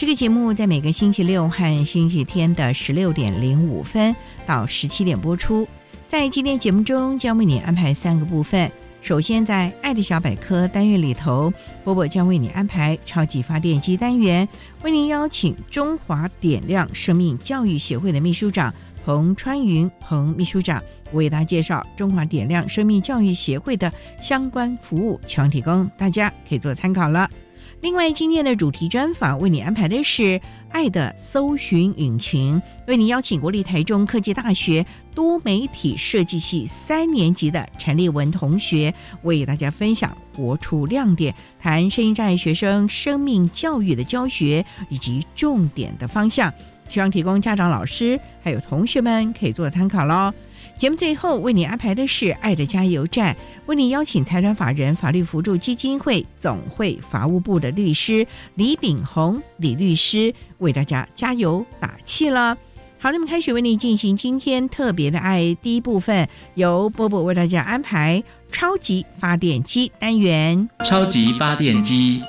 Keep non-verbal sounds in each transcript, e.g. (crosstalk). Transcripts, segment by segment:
这个节目在每个星期六和星期天的十六点零五分到十七点播出。在今天节目中，将为你安排三个部分。首先，在“爱的小百科”单元里头，波波将为你安排“超级发电机”单元，为您邀请中华点亮生命教育协会的秘书长彭川云彭秘书长为大家介绍中华点亮生命教育协会的相关服务，全提供大家可以做参考了。另外，今天的主题专访为你安排的是“爱的搜寻引擎”，为你邀请国立台中科技大学多媒体设计系三年级的陈立文同学，为大家分享“活出亮点”，谈声音障碍学生生命教育的教学以及重点的方向，希望提供家长、老师还有同学们可以做参考喽。节目最后为你安排的是“爱的加油站”，为你邀请财团法人法律扶助基金会总会法务部的律师李炳宏李律师为大家加油打气了。好，那么开始为你进行今天特别的爱第一部分，由波波为大家安排超级发电机单元。超级发电机，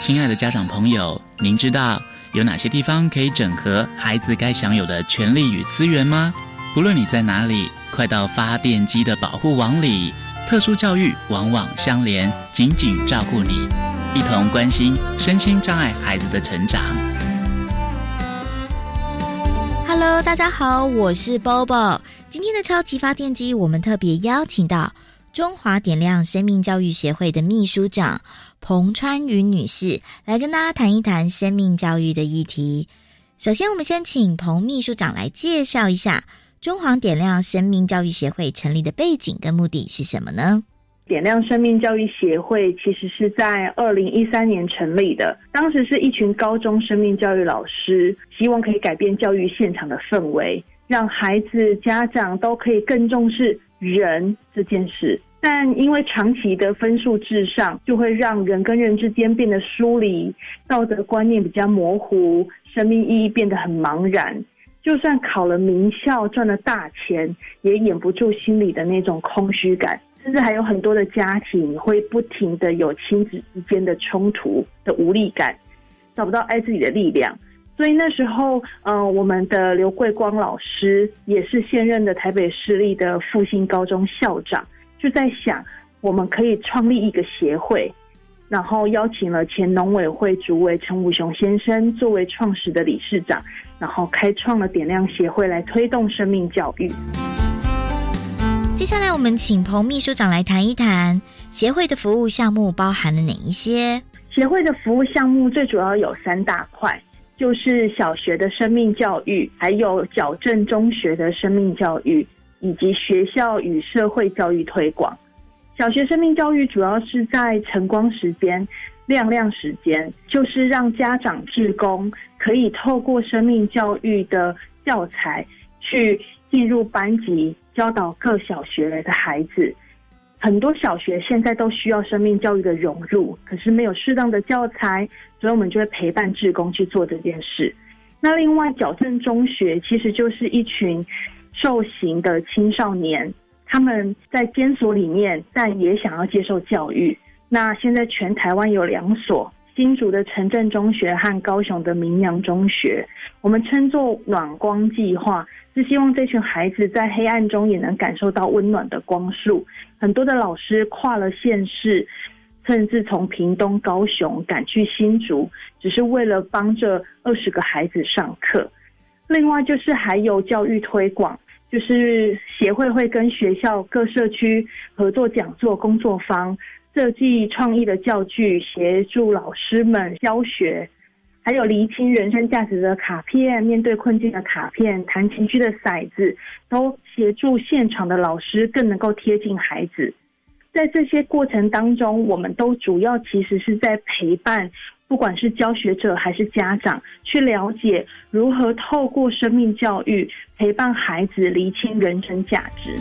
亲爱的家长朋友，您知道有哪些地方可以整合孩子该享有的权利与资源吗？不论你在哪里，快到发电机的保护网里。特殊教育网网相连，紧紧照顾你，一同关心身心障碍孩子的成长。Hello，大家好，我是 Bobo。今天的超级发电机，我们特别邀请到中华点亮生命教育协会的秘书长彭川云女士，来跟大家谈一谈生命教育的议题。首先，我们先请彭秘书长来介绍一下中皇点亮生命教育协会成立的背景跟目的是什么呢？点亮生命教育协会其实是在二零一三年成立的，当时是一群高中生命教育老师，希望可以改变教育现场的氛围，让孩子、家长都可以更重视人这件事。但因为长期的分数至上，就会让人跟人之间变得疏离，道德观念比较模糊，生命意义变得很茫然。就算考了名校，赚了大钱，也掩不住心里的那种空虚感。甚至还有很多的家庭会不停的有亲子之间的冲突的无力感，找不到爱自己的力量。所以那时候，呃，我们的刘桂光老师也是现任的台北市立的复兴高中校长，就在想，我们可以创立一个协会，然后邀请了前农委会主委陈武雄先生作为创始的理事长，然后开创了点亮协会来推动生命教育。接下来，我们请彭秘书长来谈一谈协会的服务项目包含了哪一些？协会的服务项目最主要有三大块，就是小学的生命教育，还有矫正中学的生命教育，以及学校与社会教育推广。小学生命教育主要是在晨光时间、亮亮时间，就是让家长、志工可以透过生命教育的教材去进入班级。教导各小学的孩子，很多小学现在都需要生命教育的融入，可是没有适当的教材，所以我们就会陪伴志工去做这件事。那另外，矫正中学其实就是一群受刑的青少年，他们在监所里面，但也想要接受教育。那现在全台湾有两所。新竹的城镇中学和高雄的明阳中学，我们称作暖光计划，是希望这群孩子在黑暗中也能感受到温暖的光束。很多的老师跨了县市，甚至从屏东、高雄赶去新竹，只是为了帮这二十个孩子上课。另外就是还有教育推广，就是协会会跟学校各社区合作讲座、工作坊。设计创意的教具，协助老师们教学，还有厘清人生价值的卡片，面对困境的卡片，弹情绪的骰子，都协助现场的老师更能够贴近孩子。在这些过程当中，我们都主要其实是在陪伴，不管是教学者还是家长，去了解如何透过生命教育陪伴孩子厘清人生价值。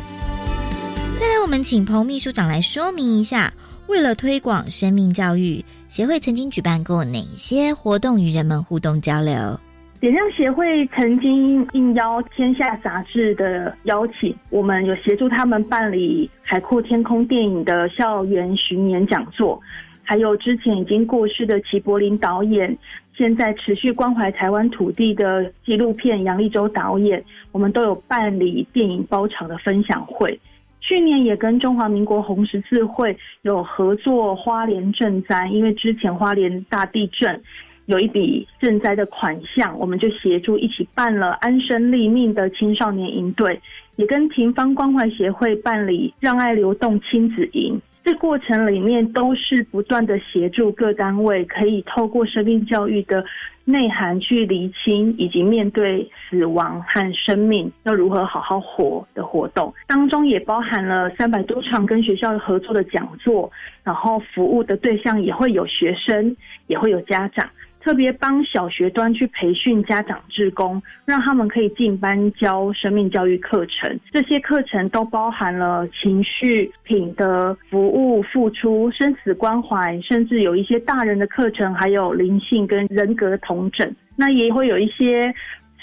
再来，我们请彭秘书长来说明一下。为了推广生命教育，协会曾经举办过哪些活动与人们互动交流？点亮协会曾经应邀《天下》杂志的邀请，我们有协助他们办理《海阔天空》电影的校园巡演讲座，还有之前已经过世的齐柏林导演，现在持续关怀台湾土地的纪录片杨立洲导演，我们都有办理电影包场的分享会。去年也跟中华民国红十字会有合作花莲赈灾，因为之前花莲大地震有一笔赈灾的款项，我们就协助一起办了安身立命的青少年营队，也跟庭芳关怀协会办理让爱流动亲子营。这过程里面都是不断的协助各单位，可以透过生命教育的内涵去厘清，以及面对死亡和生命要如何好好活的活动。当中也包含了三百多场跟学校合作的讲座，然后服务的对象也会有学生，也会有家长。特别帮小学端去培训家长志工，让他们可以进班教生命教育课程。这些课程都包含了情绪、品德、服务、付出、生死关怀，甚至有一些大人的课程，还有灵性跟人格同整。那也会有一些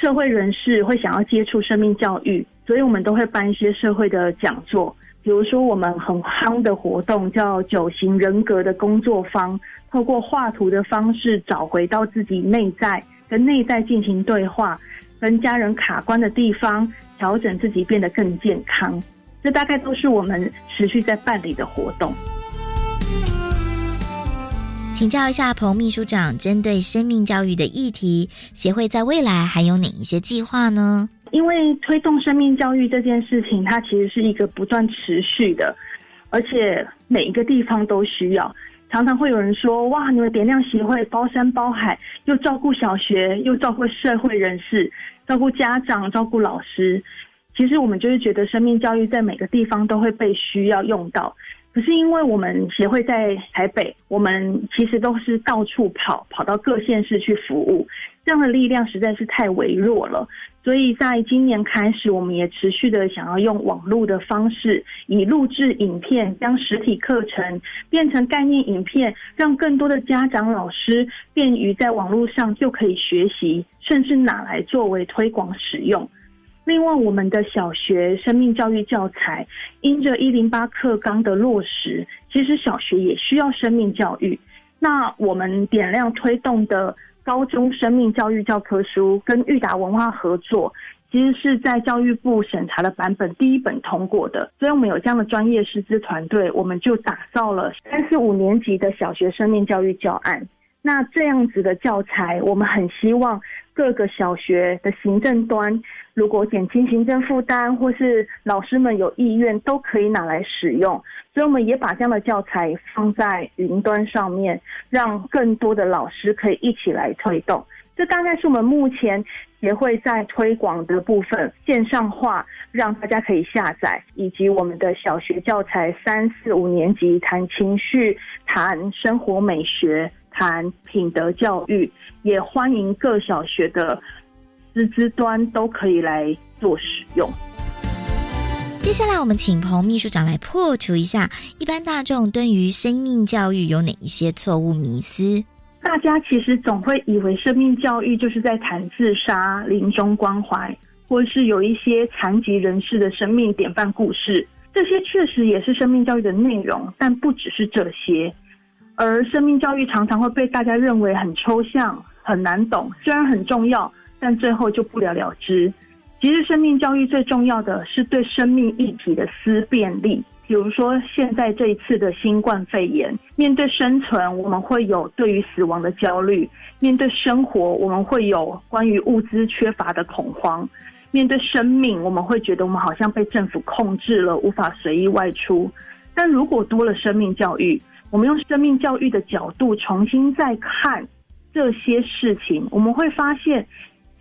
社会人士会想要接触生命教育，所以我们都会办一些社会的讲座。比如说，我们很夯的活动叫九型人格的工作坊，透过画图的方式找回到自己内在，跟内在进行对话，跟家人卡关的地方，调整自己变得更健康。这大概都是我们持续在办理的活动。请教一下彭秘书长，针对生命教育的议题，协会在未来还有哪一些计划呢？因为推动生命教育这件事情，它其实是一个不断持续的，而且每一个地方都需要。常常会有人说：“哇，你们点亮协会包山包海，又照顾小学，又照顾社会人士，照顾家长，照顾老师。”其实我们就是觉得生命教育在每个地方都会被需要用到。可是因为我们协会在台北，我们其实都是到处跑，跑到各县市去服务，这样的力量实在是太微弱了。所以在今年开始，我们也持续的想要用网络的方式，以录制影片将实体课程变成概念影片，让更多的家长、老师便于在网络上就可以学习，甚至拿来作为推广使用。另外，我们的小学生命教育教材，因着一零八课纲的落实，其实小学也需要生命教育。那我们点亮推动的高中生命教育教科书，跟裕达文化合作，其实是在教育部审查的版本第一本通过的。所以我们有这样的专业师资团队，我们就打造了三四五年级的小学生命教育教案。那这样子的教材，我们很希望。各个小学的行政端，如果减轻行政负担，或是老师们有意愿，都可以拿来使用。所以我们也把这样的教材放在云端上面，让更多的老师可以一起来推动。这大概是我们目前协会在推广的部分，线上化，让大家可以下载，以及我们的小学教材三四五年级谈情绪、谈生活美学。谈品德教育，也欢迎各小学的师资端都可以来做使用。接下来，我们请彭秘书长来破除一下一般大众对于生命教育有哪一些错误迷思。大家其实总会以为生命教育就是在谈自杀、临终关怀，或是有一些残疾人士的生命典范故事，这些确实也是生命教育的内容，但不只是这些。而生命教育常常会被大家认为很抽象、很难懂，虽然很重要，但最后就不了了之。其实，生命教育最重要的是对生命议题的思辨力。比如说，现在这一次的新冠肺炎，面对生存，我们会有对于死亡的焦虑；面对生活，我们会有关于物资缺乏的恐慌；面对生命，我们会觉得我们好像被政府控制了，无法随意外出。但如果多了生命教育，我们用生命教育的角度重新再看这些事情，我们会发现，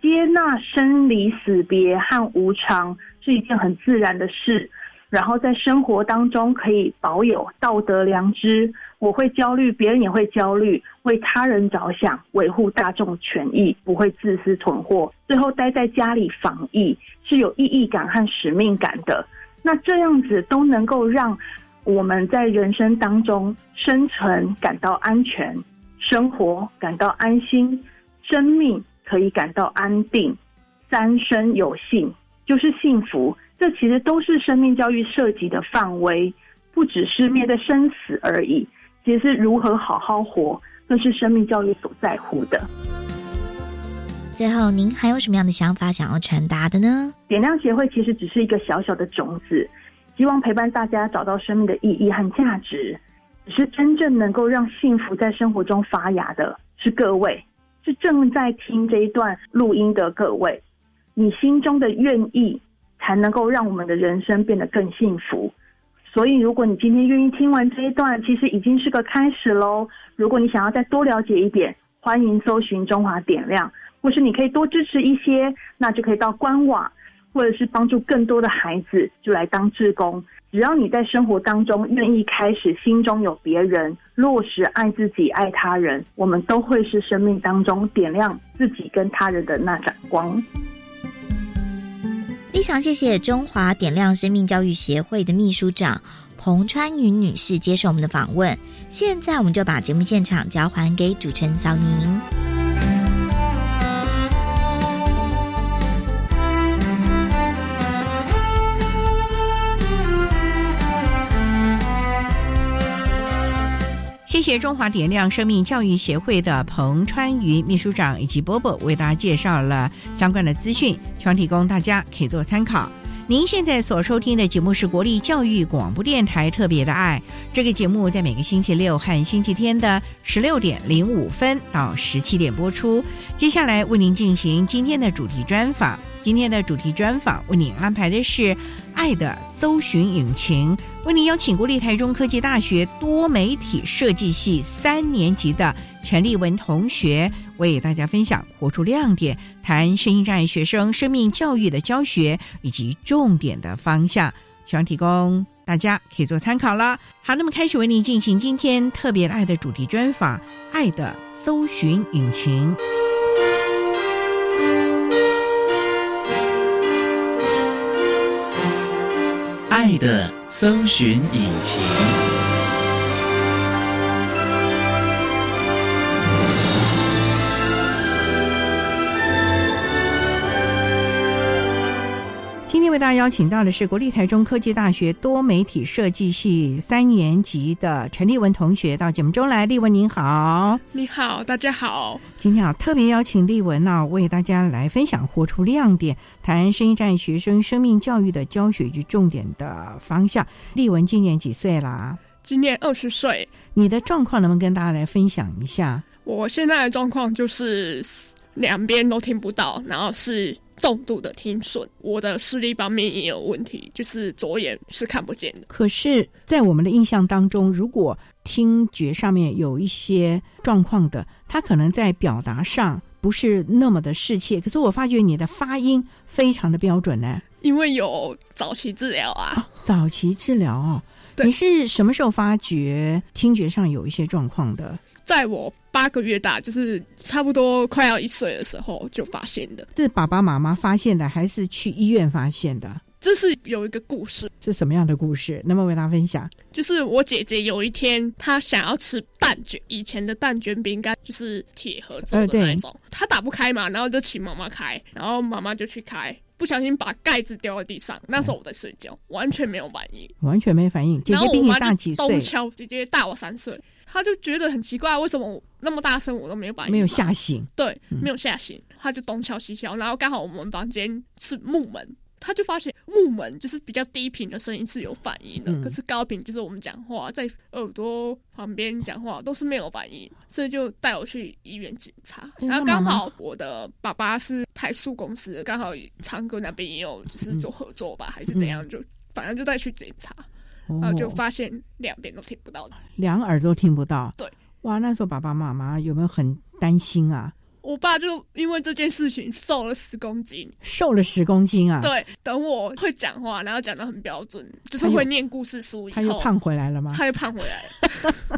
接纳生离死别和无常是一件很自然的事。然后在生活当中可以保有道德良知，我会焦虑，别人也会焦虑，为他人着想，维护大众权益，不会自私囤货。最后待在家里防疫是有意义感和使命感的。那这样子都能够让我们在人生当中。生存感到安全，生活感到安心，生命可以感到安定，三生有幸就是幸福。这其实都是生命教育涉及的范围，不只是面对生死而已。其实如何好好活，更是生命教育所在乎的。最后，您还有什么样的想法想要传达的呢？点亮协会其实只是一个小小的种子，希望陪伴大家找到生命的意义和价值。只是真正能够让幸福在生活中发芽的，是各位，是正在听这一段录音的各位。你心中的愿意，才能够让我们的人生变得更幸福。所以，如果你今天愿意听完这一段，其实已经是个开始喽。如果你想要再多了解一点，欢迎搜寻中华点亮，或是你可以多支持一些，那就可以到官网，或者是帮助更多的孩子，就来当志工。只要你在生活当中愿意开始，心中有别人，落实爱自己、爱他人，我们都会是生命当中点亮自己跟他人的那盏光。非常谢谢中华点亮生命教育协会的秘书长彭川云女士接受我们的访问。现在我们就把节目现场交还给主持人小宁。谢谢中华点亮生命教育协会的彭川瑜秘书长以及波波为大家介绍了相关的资讯，希望提供大家可以做参考。您现在所收听的节目是国立教育广播电台特别的爱，这个节目在每个星期六和星期天的十六点零五分到十七点播出。接下来为您进行今天的主题专访。今天的主题专访为您安排的是《爱的搜寻引擎》，为您邀请国立台中科技大学多媒体设计系三年级的陈立文同学为大家分享“活出亮点”，谈声音障碍学生生命教育的教学以及重点的方向，希望提供大家可以做参考了。好，那么开始为您进行今天特别爱的主题专访，《爱的搜寻引擎》。爱的搜寻引擎。天为大家邀请到的是国立台中科技大学多媒体设计系三年级的陈立文同学到节目中来。立文您好，你好，大家好。今天啊，特别邀请立文呢，为大家来分享活出亮点，谈声音战学生生命教育的教学及重点的方向。立文今年几岁啦？今年二十岁。你的状况能不能跟大家来分享一下？我现在的状况就是两边都听不到，然后是。重度的听损，我的视力方面也有问题，就是左眼是看不见的。可是，在我们的印象当中，如果听觉上面有一些状况的，他可能在表达上不是那么的适切。可是我发觉你的发音非常的标准呢，因为有早期治疗啊。早期治疗哦，你是什么时候发觉听觉上有一些状况的？在我八个月大，就是差不多快要一岁的时候就发现的。是爸爸妈妈发现的，还是去医院发现的？这是有一个故事，是什么样的故事？能不能为大家分享？就是我姐姐有一天，她想要吃蛋卷，以前的蛋卷饼干就是铁盒做的那种，她打不开嘛，然后就请妈妈开，然后妈妈就去开，不小心把盖子掉在地上，那时候我在睡觉，完全没有反应。完全没反应。姐姐比你大几岁东？敲，姐姐大我三岁，她就觉得很奇怪，为什么那么大声我都没有反应？没有吓醒。对，嗯没有吓醒，他就东敲西敲，然后刚好我们房间是木门。他就发现木门就是比较低频的声音是有反应的，嗯可是高频就是我们讲话在耳朵旁边讲话都是没有反应，所以就带我去医院检查。哎然后刚好我的爸爸是台塑公司的，刚好长庚那边也有就是做合作吧，还是怎样，就反正就带去检查，然后就哦，发现两边都听不到的。两耳朵听不到。对，哇，那时候爸爸妈妈有没有很担心啊？我爸就因为这件事情瘦了十公斤。瘦了十公斤啊？，对，等我会讲话，然后讲的很标准，就是会念故事书以后，他又胖回来了吗？他又胖回来了，(laughs)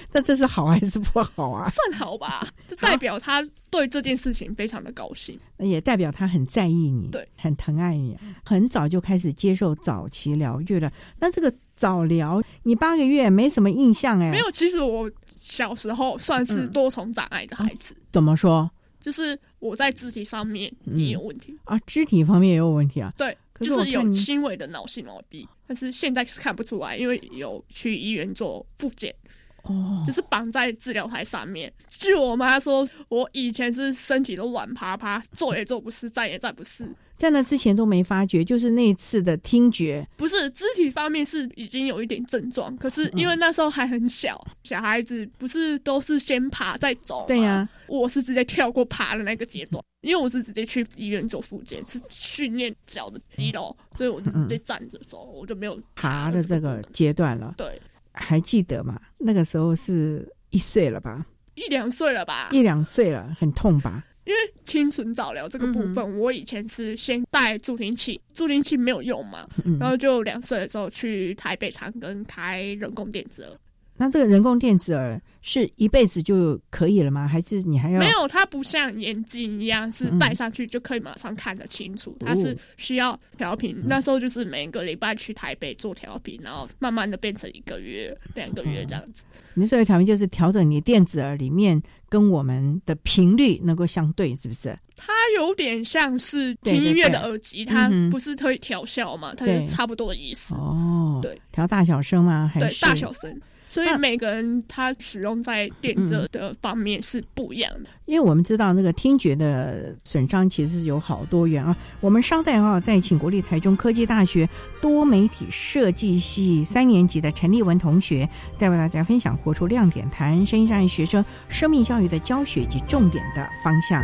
(laughs) 那这是好还是不好啊？算好吧？这代表他对这件事情非常的高兴。那也代表他很在意你，对，很疼爱你，很早就开始接受早期疗愈了。那这个早疗，你八个月没什么印象哎？没有，其实我小时候算是嗯多重障碍的孩子，怎么说就是我在肢体上面嗯也有问题，啊？肢体方面也有问题啊？对，是就是有轻微的脑性麻痹，但是现在是看不出来，因为有去医院做复检。哦。就，是绑在治疗台上面。据我妈说，我以前是身体都软趴趴，坐也坐不是，站也站不是。在那之前都没发觉，就是那一次的听觉，不是肢体方面是已经有一点症状，可是嗯因为那时候还很小，小孩子不是都是先爬再走吗对呀、我是直接跳过爬的那个阶段，因为我是直接去医院做复健，是训练脚的肌肉，所以我就直接站着走，我就没有爬的这个阶段了，对还记得吗？那个时候是一岁了吧，一两岁了吧，一两岁了，很痛吧？因为清纯早疗这个部分，我以前是先带助听器，助听器没有用嘛，嗯，然后就两岁的时候去台北长庚开人工电子耳，那这个人工电子耳是一辈子就可以了吗？还是你还要没有，它不像眼镜一样是嗯戴上去就可以马上看得清楚，它是需要调频。嗯那时候就是每个礼拜去台北做调频，然后慢慢的变成一个月、两个月这样子。你所谓调频就是调整你电子耳里面跟我们的频率能够相对，是不是？它有点像是听音乐的耳机，它不是可以调校嘛，它对是差不多的意思。哦，对，调大小声吗？还对，是大小声。所以每个人他使用在电热的方面是不一样的。因为我们知道那个听觉的损伤其实有好多元啊。我们稍待啊，再请国立台中科技大学多媒体设计系三年级的陈立文同学，再为大家分享活出亮点，谈声音障碍学生生命教育的教学及重点的方向。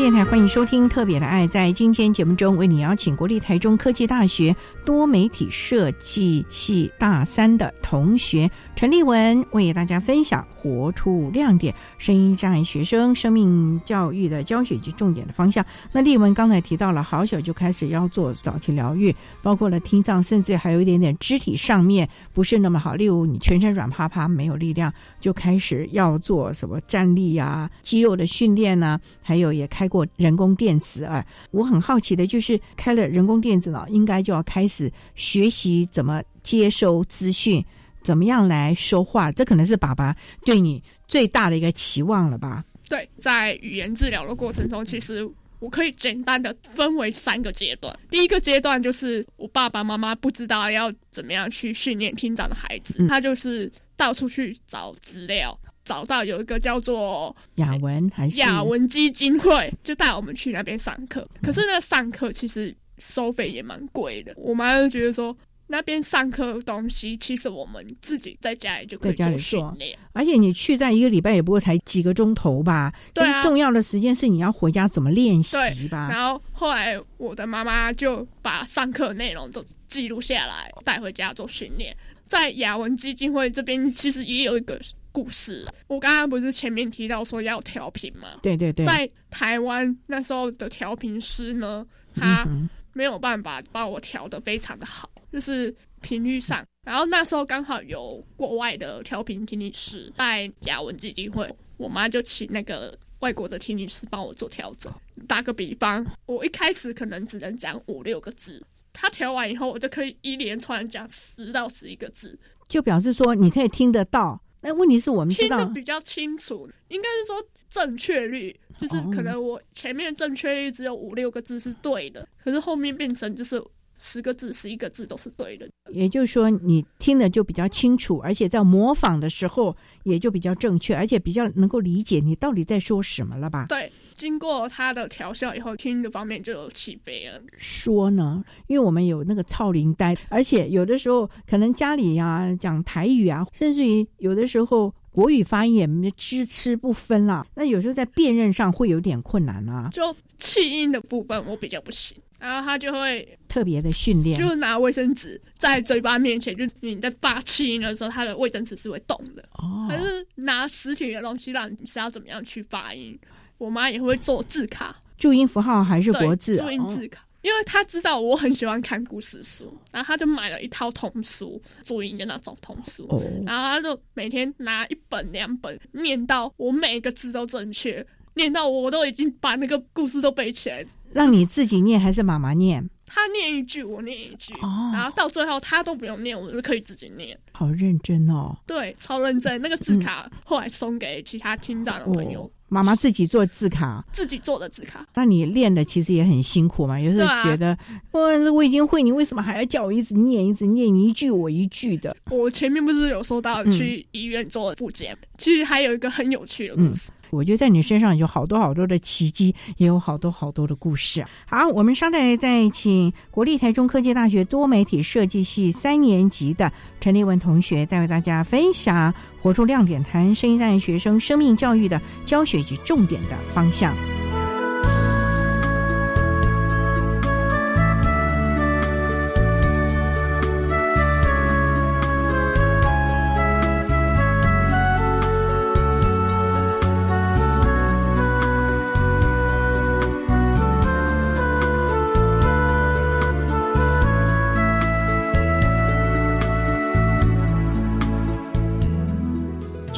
电台欢迎收听《特别的爱》。在今天节目中，为你邀请国立台中科技大学多媒体设计系大三的同学陈立文，为大家分享“活出亮点”声音障碍学生生命教育的教学及重点的方向。那立文刚才提到了，好小就开始要做早期疗愈，包括了听障，甚至还有一点点肢体上面不是那么好，例如你全身软趴趴没有力量，就开始要做什么站立啊、肌肉的训练呐、还有也开过人工电子耳。我很好奇的就是，开了人工电子脑，应该就要开始学习怎么接收资讯，怎么样来说话。这可能是爸爸对你最大的一个期望了吧？对，在语言治疗的过程中，其实我可以简单的分为三个阶段。第一个阶段就是我爸爸妈妈不知道要怎么样去训练听长的孩子，嗯他就是到处去找资料。找到有一个叫做雅文还是雅文基金会，就带我们去那边上课。可是那上课其实收费也蛮贵的，我妈就觉得说。那边上课东西，其实我们自己在家里就可以做训练。而且你去在一个礼拜也不过才几个钟头吧？对啊。重要的时间是你要回家怎么练习吧？然后后来我的妈妈就把上课内容都记录下来，带回家做训练。在雅文基金会这边，其实也有一个故事。我刚刚不是前面提到说要调频吗？对对对。在台湾那时候的调频师呢，他没有办法帮我调的非常的好。就是频率上，然后那时候刚好有国外的调频听力师在雅文基金会，我妈就请那个外国的听力师帮我做调整。打个比方，我一开始可能只能讲五六个字，他调完以后，我就可以一连串讲十到十一个字，就表示说你可以听得到。那问题是我们知道比较清楚，应该是说正确率，就是可能我前面正确率只有五六个字是对的，可是后面变成就是。十个字、十一个字都是对的，也就是说你听的就比较清楚，而且在模仿的时候也就比较正确，而且比较能够理解你到底在说什么了吧？对，经过他的调校以后，听的方面就有起飞了。说呢，因为我们有那个操铃带，而且有的时候可能家里呀讲台语啊，甚至于有的时候国语发音也支持不分啦，那有时候在辨认上会有点困难啊。就气音的部分，我比较不行。然后他就会特别的训练，就拿卫生纸在嘴巴面前，就是你在发气音的时候，他的卫生纸是会动的。哦，还是拿实体的东西让你知道怎么样去发音？我妈也会做字卡，注音符号还是国字？注音字卡，因为他知道我很喜欢看故事书，然后他就买了一套童书，注音的那种童书。哦，然后他就每天拿一本两本念到我每个字都正确。念到我，我都已经把那个故事都背起来。让你自己念还是妈妈念？他念一句，我念一句，哦然后到最后他都不用念，我就可以自己念。好认真哦！对，超认真。那个字卡后来送给其他听障的朋友。妈妈自己做字卡，自己做的字卡。那你练的其实也很辛苦嘛？有时候觉得，我我已经会，你为什么还要叫我一直念，一直念你一句我一句的？我前面不是有说到去医院做复健，其实还有一个很有趣的故事。我觉得在你身上有好多好多的奇迹，也有好多好多的故事。好，我们稍待再请国立台中科技大学多媒体设计系三年级的陈立文同学，再为大家分享“活出亮点”谈声音站学生生命教育的教学及重点的方向。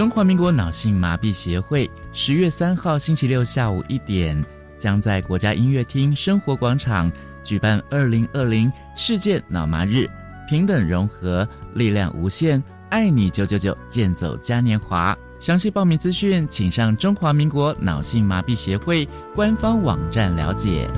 中华民国脑性麻痹协会十月三号星期六下午一点，将在国家音乐厅生活广场举办二零二零世界脑麻日，平等融合，力量无限，爱你九九九，健走嘉年华。详细报名资讯，请上中华民国脑性麻痹协会官方网站了解。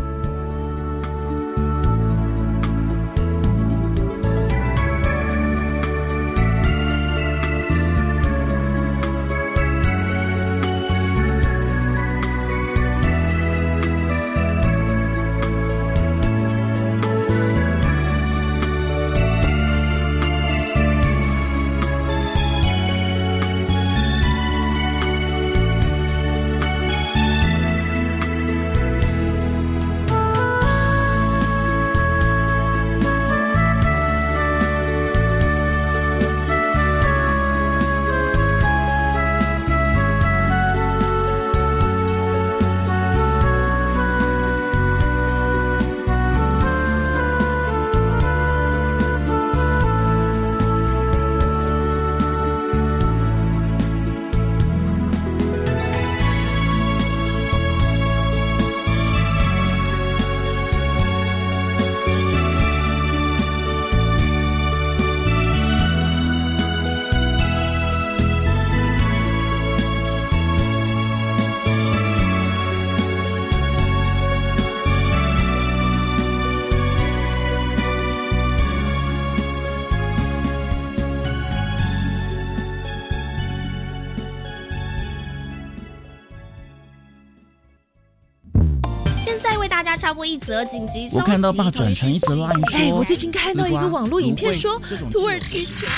插播一则紧急消息。我看到爸转成一则赖说，哎，我最近看到一个网络影片，说土耳其全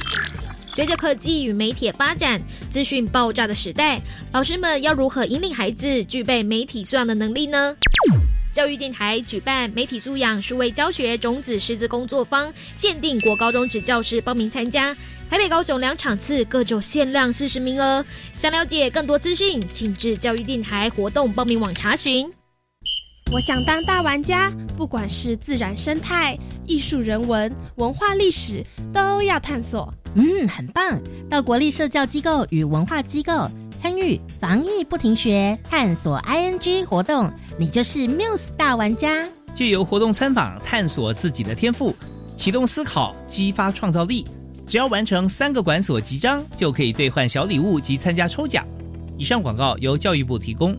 随着科技与媒体发展，资讯爆炸的时代，老师们要如何引领孩子具备媒体素养的能力呢？教育电台举办媒体素养数位教学种子师资工作坊，限定国高中职教师报名参加。台北、高雄两场次，各种限量四十名额。想了解更多资讯，请至教育电台活动报名网查询。我想当大玩家，不管是自然生态、艺术人文、文化历史，都要探索。嗯，很棒！到国立社教机构与文化机构参与防疫不停学探索 ING 活动。你就是 Muse 大玩家，借由活动参访，探索自己的天赋，启动思考，激发创造力。只要完成三个馆所集章，就可以兑换小礼物及参加抽奖。以上广告由教育部提供。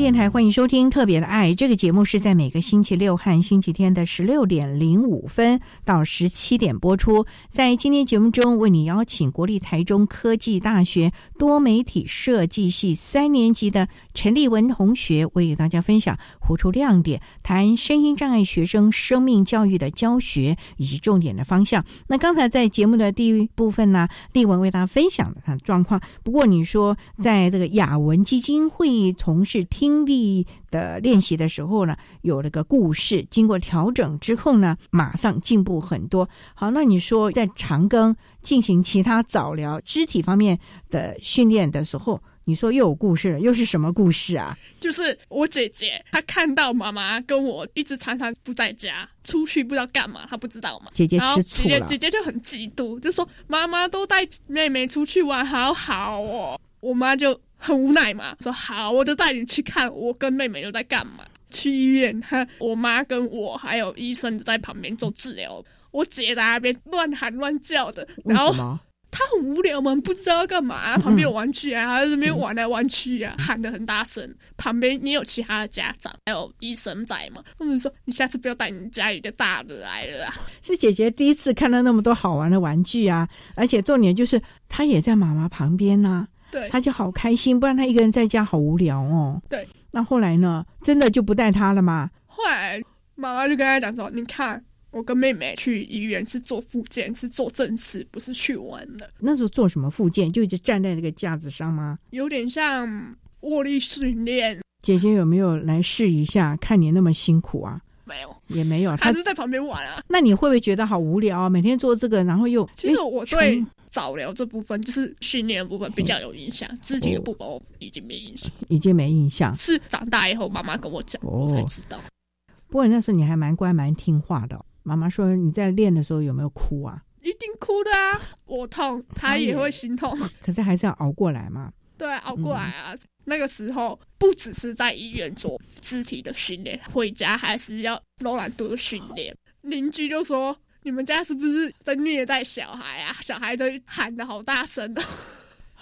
电台欢迎收听《特别的爱》这个节目，是在每个星期六和星期天的十六点零五分到十七点播出。在今天节目中，为你邀请国立台中科技大学多媒体设计系三年级的陈立文同学，为大家分享活出亮点，谈身心障碍学生生命教育的教学以及重点的方向。那刚才在节目的第一部分呢，立文为大家分享了他的状况。不过你说，在这个雅文基金会从事听。听力的练习的时候呢，有了个故事，经过调整之后呢，马上进步很多。好，那你说在长庚进行其他早疗、肢体方面的训练的时候，你说又有故事了，又是什么故事啊？就是我姐姐，她看到妈妈跟我一直常常不在家，出去不知道干嘛，她不知道嘛。姐姐吃醋了，姐姐就很嫉妒，就说妈妈都带妹妹出去玩，好好哦。我妈就。很无奈嘛，说好，我就带你去看我跟妹妹又在干嘛。去医院，哈，我妈跟我还有医生在旁边做治疗。我姐在那边乱喊乱叫的，然后她很无聊嘛，不知道要干嘛。旁边有玩具啊，还在那边玩来玩去啊，喊的很大声。旁边也有其他的家长，还有医生在嘛？他们说你下次不要带你家里的大的来了啊。是姐姐第一次看到那么多好玩的玩具啊，而且重点就是她也在妈妈旁边呢。对，他就好开心，不然他一个人在家好无聊哦。对，那后来呢？真的就不带他了吗？后来妈妈就跟他讲说：“你看，我跟妹妹去医院是做复健，是做正事，不是去玩的。”那时候做什么复健？就一直站在那个架子上吗？有点像握力训练。姐姐有没有来试一下？看你那么辛苦啊？没有，也没有，他是在旁边玩啊。那你会不会觉得好无聊啊？每天做这个，然后又……其实我对。早疗这部分就是训练的部分比较有印象，肢体的部分我已经没印象，已经没印象。是长大以后妈妈跟我讲，我才知道。不过那时候你还蛮乖蛮听话的。妈妈说你在练的时候有没有哭啊？一定哭的啊！我痛，他也会心痛。(laughs) 可是还是要熬过来嘛。对，熬过来啊！那个时候不只是在医院做肢体的训练，回家还是要柔软度的训练。邻居就说。你们家是不是在虐待小孩啊？小孩都喊的好大声哦！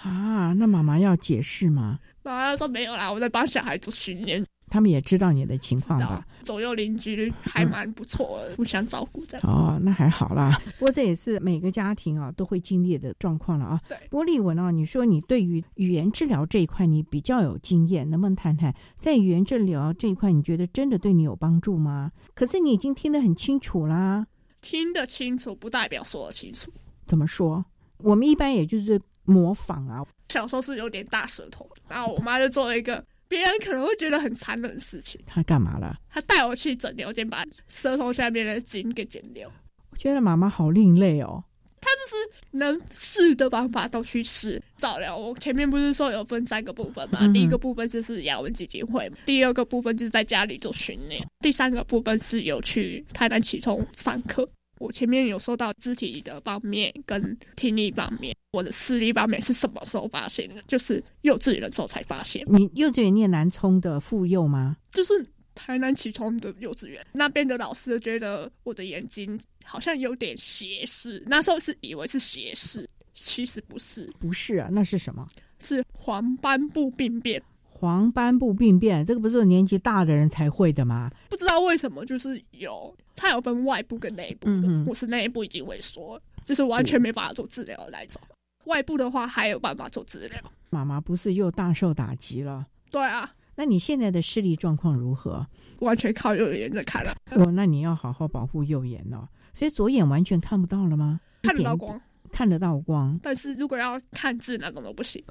啊，那妈妈要解释吗？(laughs) 妈妈说没有啦，我在帮小孩做训练。他们也知道你的情况吧？左右邻居还蛮不错的，互相照顾这样。哦，那还好啦。不过这也是每个家庭啊都会经历的状况了啊。对。波丽文啊，你说你对于语言治疗这一块你比较有经验，能不能谈谈在语言治疗这一块，你觉得真的对你有帮助吗？可是你已经听得很清楚啦。听得清楚不代表说得清楚。怎么说？我们一般也就是模仿啊。小时候是有点大舌头，然后我妈就做了一个别人可能会觉得很残忍的事情。他干嘛了？他带我去诊疗间，把舌头下面的筋给剪掉。我觉得妈妈好另类哦。他就是能试的方法都去试。早疗我前面不是说有分三个部分嘛？第一个部分就是雅文基金会，第二个部分就是在家里做训练，第三个部分是有去台南启聪上课。我前面有说到肢体的方面跟听力方面，我的视力方面是什么时候发现的？就是幼稚园的时候才发现。你幼稚园念南充的妇幼吗？就是台南启聪的幼稚园，那边的老师觉得我的眼睛好像有点斜视，那时候是以为是斜视，其实不是。不是啊，那是什么？是黄斑部病变。黄斑部病变，这个不是年纪大的人才会的吗？不知道为什么，就是有它有分外部跟内部的。我是内部已经萎缩，就是完全没办法做治疗的那种。外部的话还有办法做治疗。妈妈不是又大受打击了？对啊。那你现在的视力状况如何？完全靠右眼在看了。哦，那你要好好保护右眼哦。所以左眼完全看不到了吗？看得到光，看得到光。但是如果要看字，那种都不行。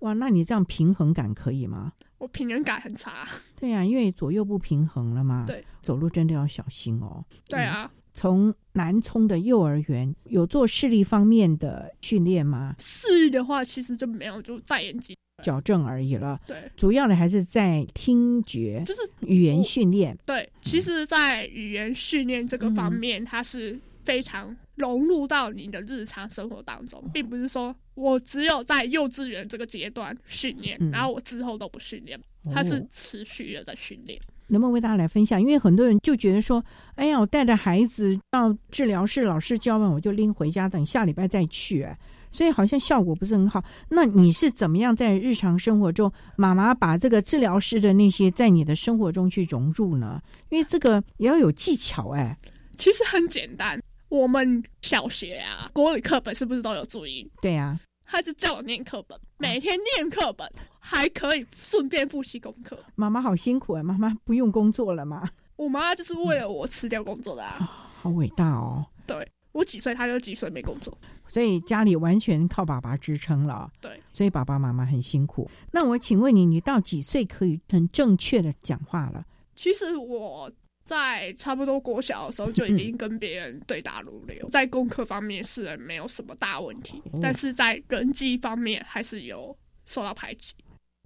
哇，那你这样平衡感可以吗？我平衡感很差。(laughs) 对呀，因为左右不平衡了嘛。对，走路真的要小心哦。对啊，从南充的幼儿园有做视力方面的训练吗？视力的话，其实就没有，就戴眼镜矫正而已了。对，主要的还是在听觉，就是语言训练。对，其实，在语言训练这个方面，它是非常。融入到你的日常生活当中，并不是说我只有在幼稚园这个阶段训练，然后我之后都不训练，它是持续的在训练。能不能为大家来分享？因为很多人就觉得说，哎呀，我带着孩子到治疗室，老师教完我就拎回家，等下礼拜再去，所以好像效果不是很好。那你是怎么样在日常生活中，妈妈把这个治疗师的那些在你的生活中去融入呢？因为这个也要有技巧，哎，其实很简单。我们小学啊，国语课本是不是都有注音？对呀，他就叫我念课本，每天念课本，还可以顺便复习功课。妈妈好辛苦啊，妈妈不用工作了吗？我妈就是为了我辞掉工作的啊，好伟大哦。对我几岁，她就几岁没工作，所以家里完全靠爸爸支撑了。对，所以爸爸妈妈很辛苦。那我请问你，你到几岁可以很正确的讲话了？其实我。在差不多国小的时候就已经跟别人对答如流，(laughs) 在功课方面是没有什么大问题，但是在人际方面还是有受到排挤。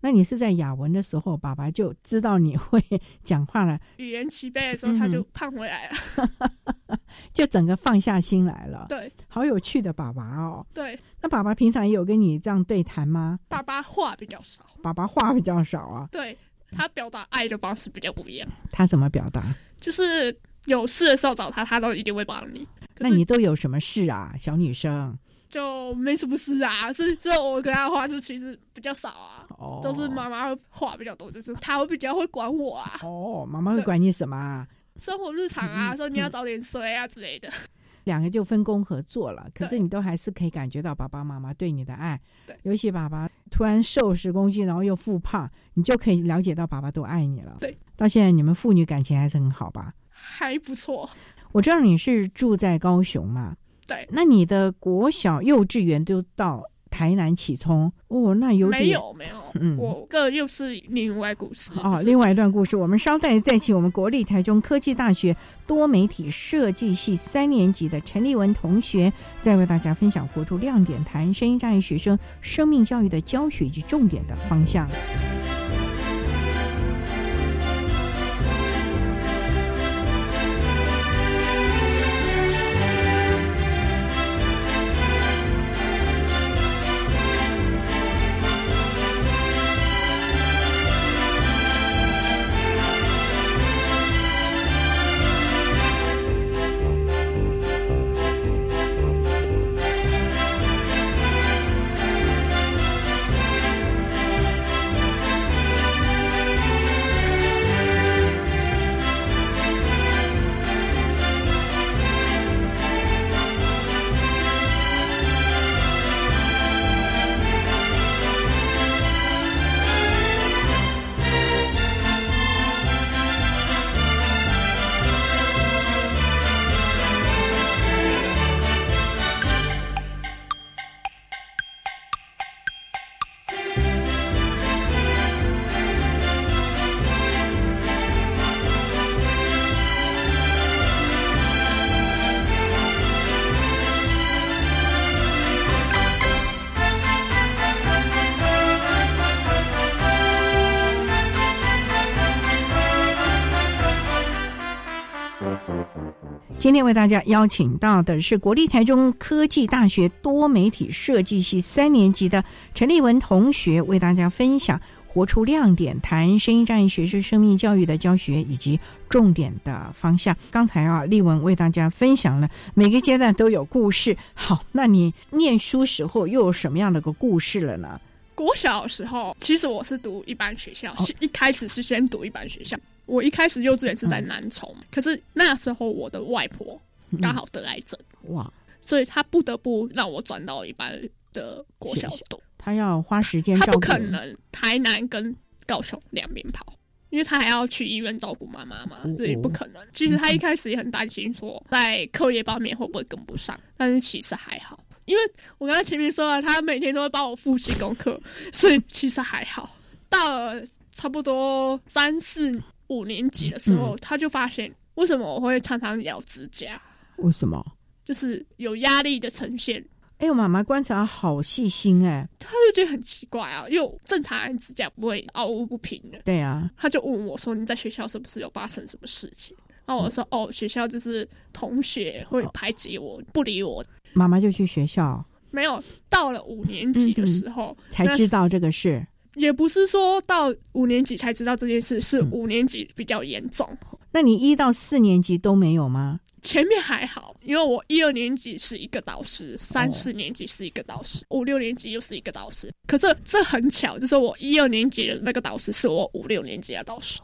那你是在雅文的时候，爸爸就知道你会讲话了，语言齐备的时候他就胖回来了，(laughs) 就整个放下心来了。对，好有趣的爸爸哦。对，那爸爸平常也有跟你这样对谈吗？爸爸话比较少，爸爸话比较少啊。对。他表达爱的方式比较不一样。他怎么表达？就是有事的时候找他，他都一定会帮你。那你都有什么事啊，小女生？就没什么事啊，是这我跟他话就其实比较少啊，都是妈妈话比较多，就是他会比较会管我啊。哦，妈妈会管你什么？生活日常啊，说你要早点睡啊之类的。两个就分工合作了，可是你都还是可以感觉到爸爸妈妈对你的爱。对，尤其爸爸突然瘦十公斤，然后又复胖，你就可以了解到爸爸多爱你了。对，到现在你们父女感情还是很好吧？还不错。我知道你是住在高雄嘛？对，那你的国小、幼稚园都到。台南启聪哦，那有点没有没有，嗯，我个又是另外故事哦，另外一段故事。我们稍待再请我们国立台中科技大学多媒体设计系三年级的陈立文同学，再为大家分享活出亮点，谈声音障碍学生生命教育的教学以及重点的方向。今天为大家邀请到的是国立台中科技大学多媒体设计系三年级的陈立文同学，为大家分享“活出亮点”，谈声音障碍学生生命教育的教学以及重点的方向。刚才啊，立文为大家分享了每个阶段都有故事。好，那你念书时候又有什么样的个故事了呢？国小的时候，其实我是读一般学校，一开始是先读一般学校。我一开始幼稚园是在南充，可是那时候我的外婆刚好得癌症，哇，所以她不得不让我转到一般的国小读。她要花时间，她不可能台南跟高雄两边跑，因为她还要去医院照顾妈妈嘛，所以不可能。其实她一开始也很担心，说在课业方面会不会跟不上，但是其实还好，因为我刚才前面说了，他每天都会帮我复习功课，所以其实还好。到了差不多三四。五年级的时候，他就发现为什么我会常常咬指甲？为什么？就是有压力的呈现。哎我，妈妈观察好细心哎，他就觉得很奇怪啊，因为正常人指甲不会凹凸不平的。对啊，他就问我说：“你在学校是不是有发生什么事情？”然后我说：“哦，学校就是同学会排挤我，不理我。”妈妈就去学校。没有，到了五年级的时候才知道这个事。也不是说到五年级才知道这件事，是五年级比较严重。那你一到四年级都没有吗？前面还好，因为我一二年级是一个导师，三四年级是一个导师，五六年级又是一个导师。可是这很巧，就是我一二年级的那个导师是我五六年级的导师。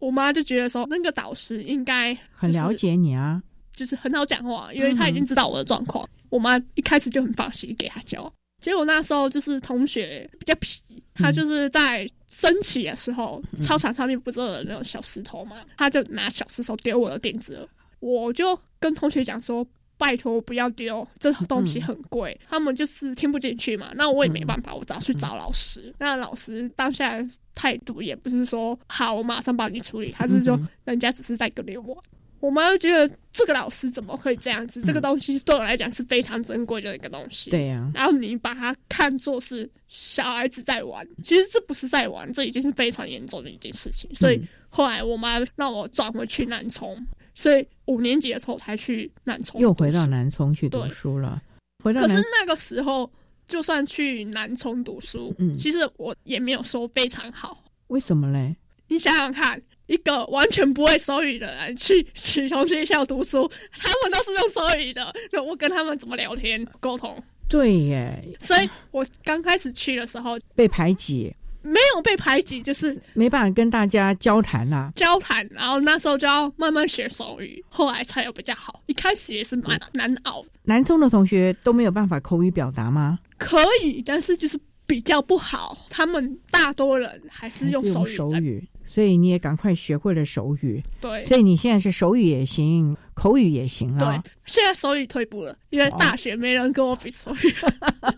我妈就觉得说，那个导师应该很了解你啊，就是很好讲话，因为他已经知道我的状况。我妈一开始就很放心给他教。结果那时候就是同学比较皮，他就是在升旗的时候，操场上面不是有那种小石头嘛，他就拿小石头丢我的垫子，我就跟同学讲说：“拜托不要丢，这东西很贵。”他们就是听不进去嘛，那我也没办法，我只好去找老师。那老师当下态度也不是说好，我马上帮你处理，他是说人家只是在跟我。我妈就觉得这个老师怎么会这样子？这个东西对我来讲是非常珍贵的一个东西。对呀。然后你把它看作是小孩子在玩，其实这不是在玩，这已经是非常严重的一件事情。所以后来我妈让我转回去南充，所以五年级的时候才去南充。又回到南充去读书了。回到可是那个时候，就算去南充读书，嗯，其实我也没有说非常好。为什么嘞？你想想看。一个完全不会手语的人去启同学校读书，他们都是用手语的，那我跟他们怎么聊天沟通？对耶，所以我刚开始去的时候被排挤，没有被排挤，就是没办法跟大家交谈呐。交谈，然后那时候就要慢慢学手语，后来才有比较好。一开始也是蛮难熬。南充的同学都没有办法口语表达吗？可以，但是就是比较不好。他们大多人还是用手语。所以你也赶快学会了手语，对，所以你现在是手语也行，口语也行了。对，现在手语退步了，因为大学没人跟我比手语。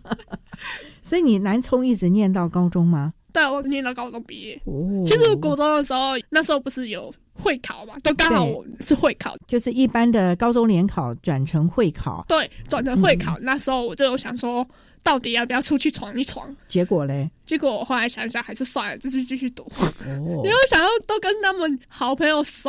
(laughs) 所以你南充一直念到高中吗？对，我念到高中毕业。哦，其实国中的时候，那时候不是有会考嘛，都刚好我是会考，就是一般的高中联考转成会考。对，转成会考，那时候我就有想说。到底要不要出去闯一闯？结果嘞？结果我后来想想，还是算了，就是继续读。因为想要都跟他们好朋友熟，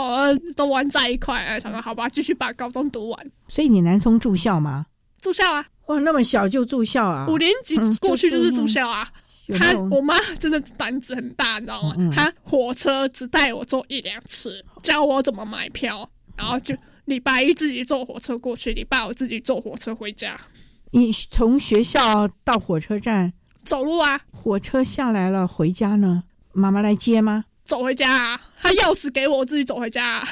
都玩在一块，想说好吧，继续把高中读完。所以你南充住校吗？住校啊！哇，那么小就住校啊！五年级过去就是住校啊。他我妈真的胆子很大，你知道吗？他火车只带我坐一两次，教我怎么买票，然后就礼拜一自己坐火车过去，礼拜五自己坐火车回家。你从学校到火车站走路啊？火车下来了，回家呢？妈妈来接吗？走回家啊？他钥匙给我，我自己走回家。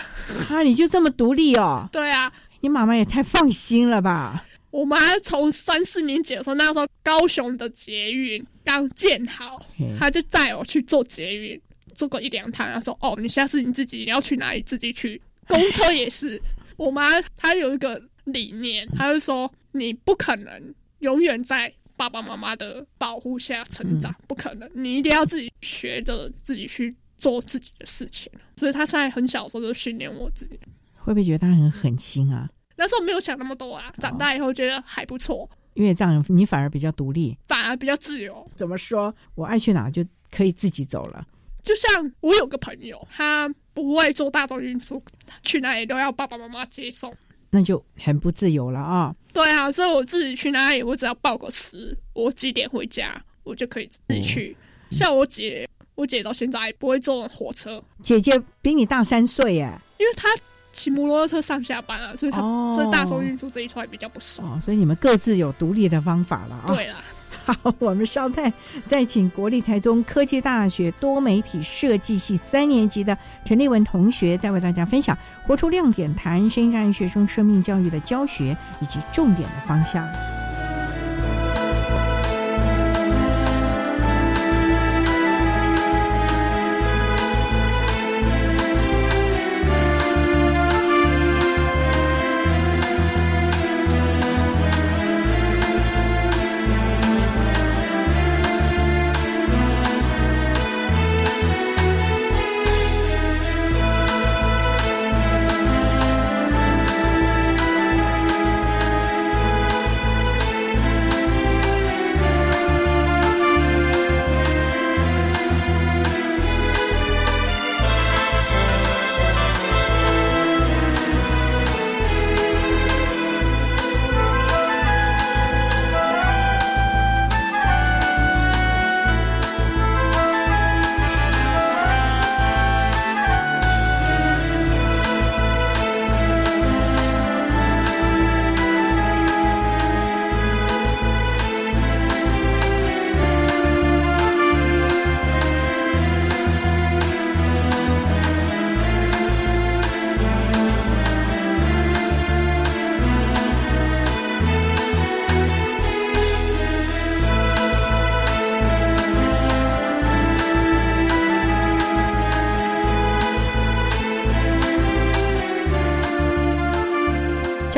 啊，你就这么独立哦？对啊，你妈妈也太放心了吧？我妈从三四年级的时候，那时候高雄的捷运刚建好，她就带我去坐捷运，坐过一两趟。她说：“哦，你下次你自己你要去哪里自己去。”公车也是，我妈她有一个理念，她就说。你不可能永远在爸爸妈妈的保护下成长，不可能。你一定要自己学着自己去做自己的事情。所以他在很小的时候就训练我自己。会不会觉得他很狠心啊？那时候没有想那么多啊，长大以后觉得还不错。因为这样你反而比较独立，反而比较自由。怎么说？我爱去哪就可以自己走了。就像我有个朋友，他不会坐大众运输，去哪里都要爸爸妈妈接送。那就很不自由了啊。对啊，所以我自己去哪里，我只要报个时，我几点回家，我就可以自己去。像我姐，我姐到现在不会坐火车。姐姐比你大三岁耶，因为她骑摩托车上下班啊，所以她这大众运输这一块比较不熟。哦，所以你们各自有独立的方法了啊。对了。好，(laughs) 我们稍待，再请国立台中科技大学多媒体设计系三年级的陈立文同学，再为大家分享活出亮点，谈声音障碍学生生命教育的教学以及重点的方向。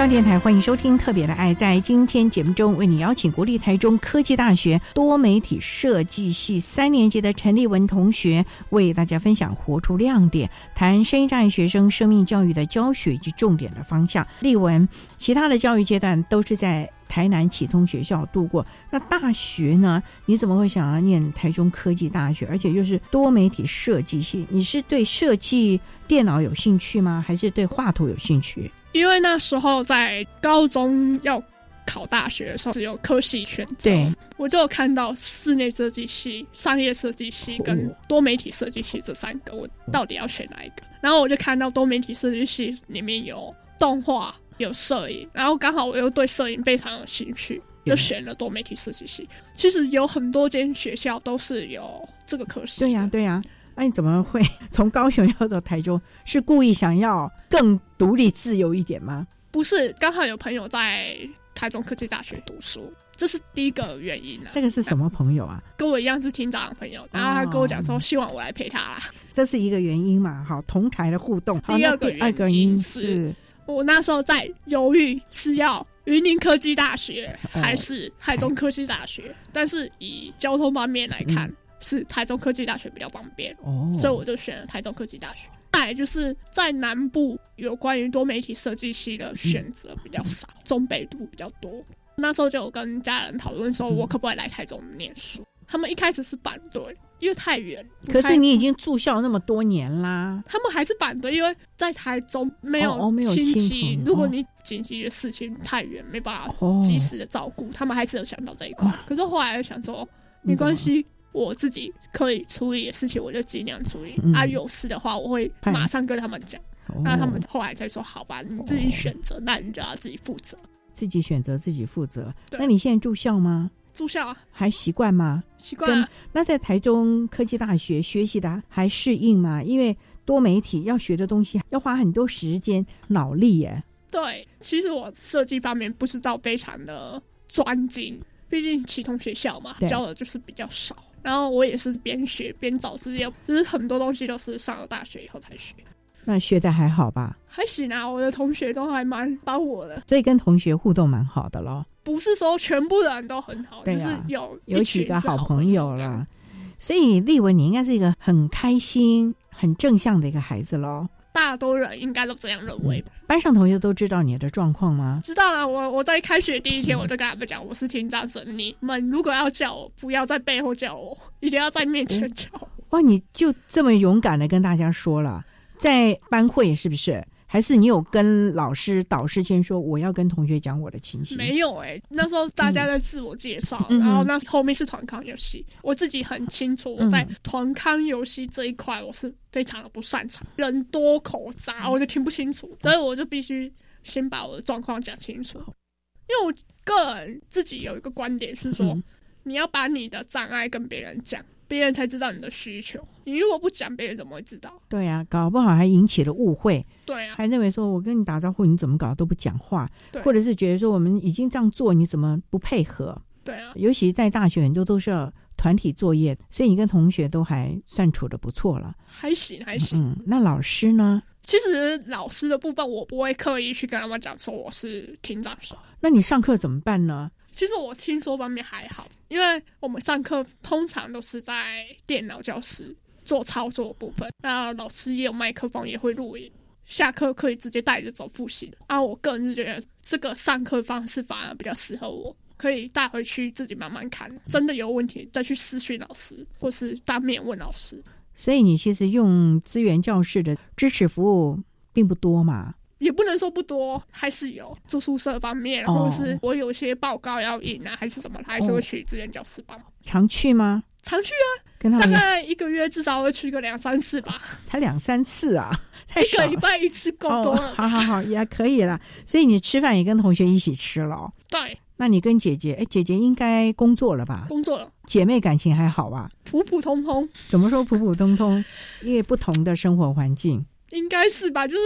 电台欢迎收听《特别的爱》。在今天节目中，为你邀请国立台中科技大学多媒体设计系三年级的陈立文同学，为大家分享活出亮点，谈声音障学生生命教育的教学及重点的方向。立文，其他的教育阶段都是在台南启聪学校度过，那大学呢？你怎么会想要念台中科技大学，而且又是多媒体设计系？你是对设计电脑有兴趣吗？还是对画图有兴趣？因为那时候在高中要考大学的时候，只有科系选择，我就看到室内设计系、商业设计系跟多媒体设计系这三个，我到底要选哪一个？然后我就看到多媒体设计系里面有动画、有摄影，然后刚好我又对摄影非常有兴趣，就选了多媒体设计系。其实有很多间学校都是有这个科系。对呀，对呀。那你怎么会从高雄要到台中？是故意想要更独立自由一点吗？不是，刚好有朋友在台中科技大学读书，这是第一个原因啊。那个是什么朋友啊？跟我一样是厅长的朋友，然后他跟我讲说，希望我来陪他啦。(laughs) 这是一个原因嘛？好，同台的互动。第二个原因是，我那时候在犹豫是要云林科技大学还是台中科技大学，但是以交通方面来看。是台中科技大学比较方便，哦所以我就选了台中科技大学。再就是在南部有关于多媒体设计系的选择比较少，中北部比较多。那时候就有跟家人讨论说，我可不可以来台中念书？他们一开始是反对，因为太远。可是你已经住校那么多年啦，他们还是反对，因为在台中没有没有亲戚。如果你紧急的事情太远，没办法及时的照顾，他们还是有想到这一块。可是后来又想说，没关系。我自己可以处理的事情，我就尽量处理。啊，有事的话，我会马上跟他们讲。那他们后来才说：“好吧，你自己选择，那你就要自己负责。”自己选择，自己负责。那你现在住校吗？住校啊，还习惯吗？习惯。那在台中科技大学学习的还适应吗？因为多媒体要学的东西要花很多时间、脑力耶。对，其实我设计方面不知道非常的专精，毕竟启通学校嘛，教的就是比较少。然后我也是边学边找资料，就是很多东西都是上了大学以后才学。那学的还好吧？还行啊，我的同学都还蛮帮我的，所以跟同学互动蛮好的咯。不是说全部的人都很好，就是有有几个好朋友了。所以立文，你应该是一个很开心、很正向的一个孩子喽。大多人应该都这样认为吧？班上同学都知道你的状况吗？知道啊，我我在开学第一天我就跟他们讲，我是听障生，你们如果要叫我，不要在背后叫我，一定要在面前叫我。哇，你就这么勇敢的跟大家说了，在班会是不是？还是你有跟老师、导师先说我要跟同学讲我的情形？没有哎、那时候大家在自我介绍，嗯然后那后面是团康游戏，我自己很清楚，我在嗯团康游戏这一块我是非常的不擅长，人多口杂，我就听不清楚，所以我就必须先把我的状况讲清楚。因为我个人自己有一个观点是说，嗯你要把你的障碍跟别人讲，别人才知道你的需求。你如果不讲，别人怎么会知道？对啊，搞不好还引起了误会，对啊，还认为说我跟你打招呼，你怎么搞都不讲话，对或者是觉得说我们已经这样做，你怎么不配合？对啊，尤其在大学，很多都是要团体作业，所以你跟同学都还算处的不错了。还行还行。嗯，那老师呢？其实老师的部分，我不会刻意去跟他们讲说我是听障生。那你上课怎么办呢？其实我听说方面还好，因为我们上课通常都是在电脑教室做操作部分，那老师也有麦克风，也会录音。下课可以直接带着走复习。啊，我个人是觉得这个上课方式反而比较适合我，可以带回去自己慢慢看，真的有问题再去私讯老师，或是当面问老师。所以你其实用资源教室的支持服务并不多嘛。也不能说不多，还是有住宿舍方面，哦或者是我有些报告要印啊，还是什么，还是会去资源教室帮忙。常去吗？常去啊，大跟他大概一个月至少会去个两三次吧，才两三次啊，(laughs) 太一个礼拜一次够多了哦。(laughs) 好好好，也可以了。所以你吃饭也跟同学一起吃了哦。对，那你跟姐姐，哎，姐姐应该工作了吧？工作了，姐妹感情还好吧？普普通通，怎么说普普通通？因为不同的生活环境。应该是吧？就是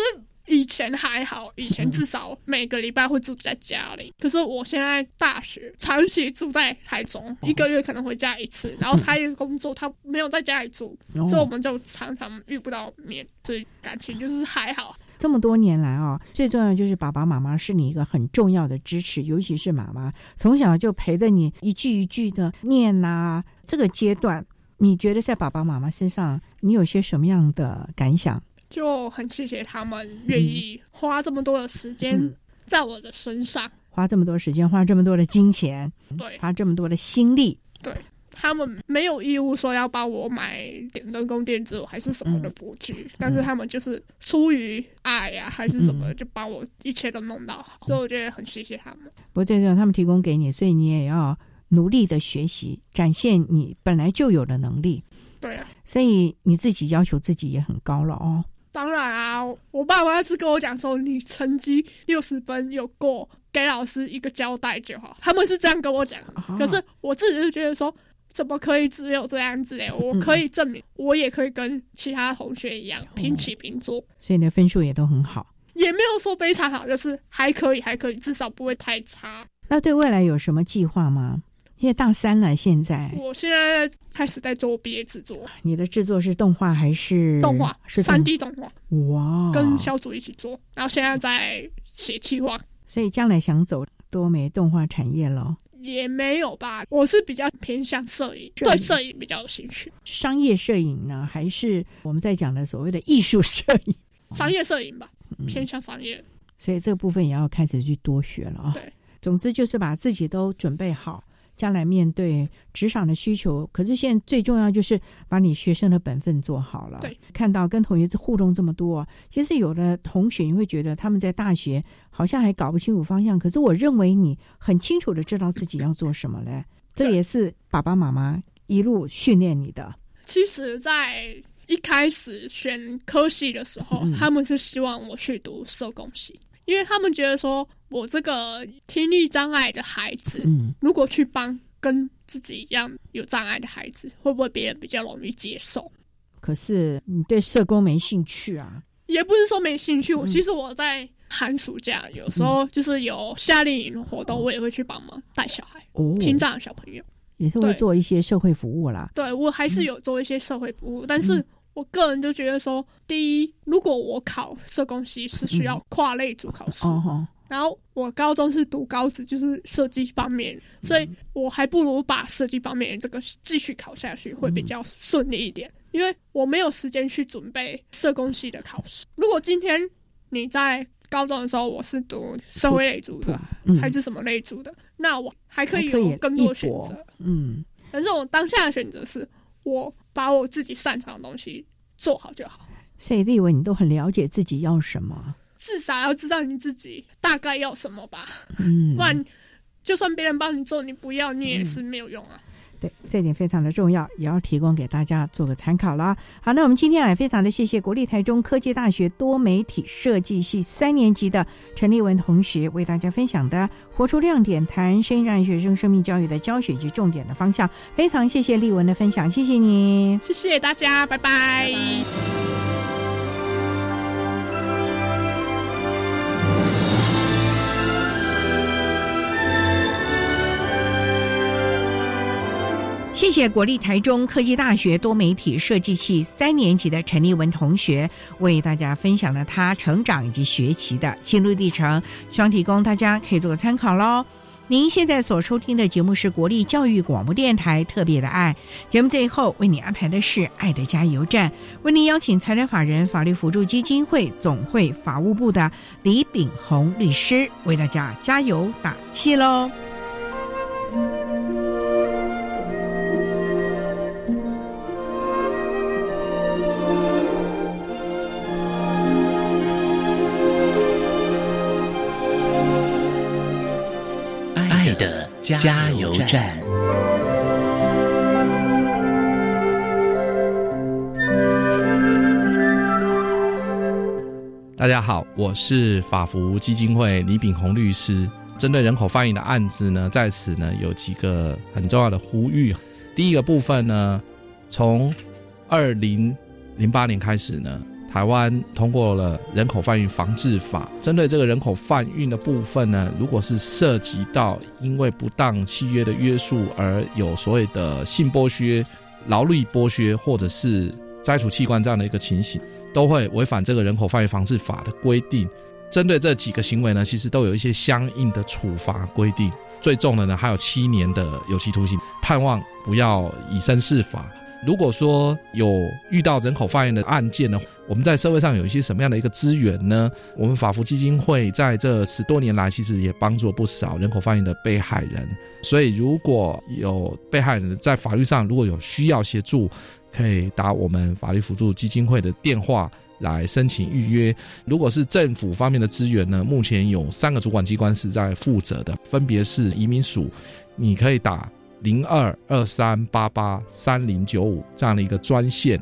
以前还好，以前至少每个礼拜会住在家里。可是我现在大学长期住在台中，一个月可能回家一次。然后他也工作，他没有在家里住，哦所以我们就常常遇不到面，所以感情就是还好。这么多年来啊、最重要的就是爸爸妈妈是你一个很重要的支持，尤其是妈妈从小就陪着你一句一句的念呐、这个阶段，你觉得在爸爸妈妈身上，你有些什么样的感想？就很谢谢他们愿意花这么多的时间嗯。在我的身上，花这么多时间，花这么多的金钱，对。花这么多的心力，对。他们没有义务说要帮我买点人工电子还是什么的辅具，但是他们就是出于爱呀、还是什么，就把我一切都弄到好，所以我觉得很谢谢他们。不过最重要，他们提供给你，所以你也要努力的学习，展现你本来就有的能力。对啊，所以你自己要求自己也很高了哦。当然啊，我爸妈是跟我讲说，你成绩六十分有过，给老师一个交代就好。他们是这样跟我讲的，可是我自己就觉得说，怎么可以只有这样子嘞？我可以证明，我也可以跟其他同学一样平起平坐，所以你的分数也都很好。也没有说非常好，就是还可以，还可以，至少不会太差。那对未来有什么计划吗？因为大三了，现在我现在开始在做毕业制作，你的制作是动画还是动画，是三 D 动画，哇，跟小组一起做，然后现在在写计划。所以将来想走多媒动画产业咯。也没有吧，我是比较偏向摄影，对摄影比较有兴趣。商业摄影呢，还是我们在讲的所谓的艺术摄影？(laughs) 商业摄影吧，嗯偏向商业。所以这个部分也要开始去多学了啊。对，总之就是把自己都准备好，将来面对职场的需求。可是现在最重要就是把你学生的本分做好了。对，看到跟同学互动这么多，其实有的同学你会觉得他们在大学好像还搞不清楚方向，可是我认为你很清楚的知道自己要做什么嘞。这也是爸爸妈妈一路训练你的。其实，在一开始选科系的时候，嗯他们是希望我去读社工系，因为他们觉得说我这个听力障碍的孩子，嗯，如果去帮跟自己一样有障碍的孩子，会不会别人比较容易接受？可是你对社工没兴趣啊？也不是说没兴趣，我嗯其实我在寒暑假有时候就是有夏令营活动，我也会去帮忙带小孩，哦听障的小朋友。也是会做一些社会服务啦。对我还是有做一些社会服务，但是我个人就觉得说，第一，如果我考社工系是需要跨类组考试，然后我高中是读高职，就是设计方面，所以我还不如把设计方面这个继续考下去，会比较顺利一点。因为我没有时间去准备社工系的考试。如果今天你在高中的时候我是读社会类组的，嗯还是什么类组的，那我还可以有更多选择。嗯，但是我当下的选择是我把我自己擅长的东西做好就好。所以立伟，你都很了解自己要什么。至少要知道你自己大概要什么吧。嗯，不然就算别人帮你做，你不要，你也是没有用啊。对，这点非常的重要，也要提供给大家做个参考啦。好，那我们今天也非常的谢谢国立台中科技大学多媒体设计系三年级的陈立文同学为大家分享的“活出亮点”谈声音障碍学生生命教育的教学及重点的方向。非常谢谢立文的分享，谢谢你，谢谢大家，拜拜。谢谢国立台中科技大学多媒体设计系三年级的陈立文同学为大家分享了他成长以及学习的心路历程，希望提供大家可以做个参考喽。您现在所收听的节目是国立教育广播电台特别的爱节目，最后为你安排的是爱的加油站，为您邀请财产法人法律辅助基金会总会法务部的李炳宏律师为大家加油打气喽。加油站。大家好，我是法福基金会李炳宏律师。针对人口贩运的案子呢，在此呢有几个很重要的呼吁。第一个部分呢，从二零零八年开始呢。台湾通过了人口贩运防治法，针对这个人口贩运的部分呢，如果是涉及到因为不当契约的约束而有所谓的性剥削、劳力剥削或者是摘除器官这样的一个情形，都会违反这个人口贩运防治法的规定。针对这几个行为呢，其实都有一些相应的处罚规定，最重的呢还有七年的有期徒刑，盼望不要以身试法。如果说有遇到人口贩运的案件呢，我们在社会上有一些什么样的一个资源呢？我们法福基金会在这十多年来，其实也帮助了不少人口贩运的被害人。所以，如果有被害人在法律上如果有需要协助，可以打我们法律辅助基金会的电话来申请预约。如果是政府方面的资源呢，目前有三个主管机关是在负责的，分别是移民署，你可以打。零二二三八八三零九五这样的一个专线，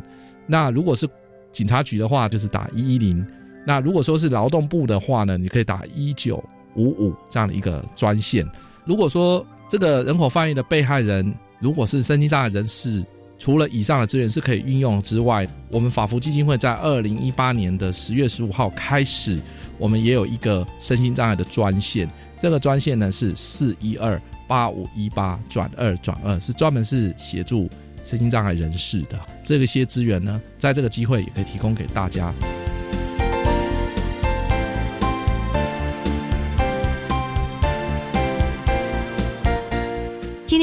那如果是警察局的话，就是打一一零；那如果说是劳动部的话呢，你可以打一九五五这样的一个专线。如果说这个人口贩运的被害人如果是身心障碍人士，除了以上的资源是可以运用之外，我们法福基金会在二零一八年的十月十五号开始，我们也有一个身心障碍的专线，这个专线呢是四一二。八五一八转二转二是专门是协助身心障碍人士的，这个些资源呢，在这个机会也可以提供给大家。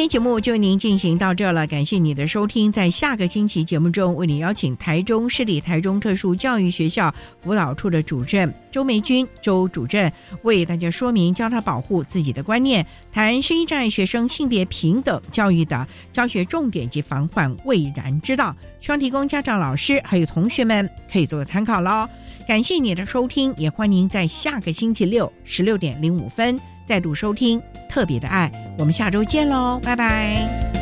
节目就为您进行到这了，感谢你的收听。在下个星期节目中，为你邀请台中市立台中特殊教育学校辅导处的主任周梅君周主任为大家说明教他保护自己的观念，谈声音障碍学生性别平等教育的教学重点及防患未然之道，希望提供家长、老师还有同学们可以做个参考喽。感谢你的收听，也欢迎在下个星期六十六点零五分。再度收听特别的爱，我们下周见喽，拜拜。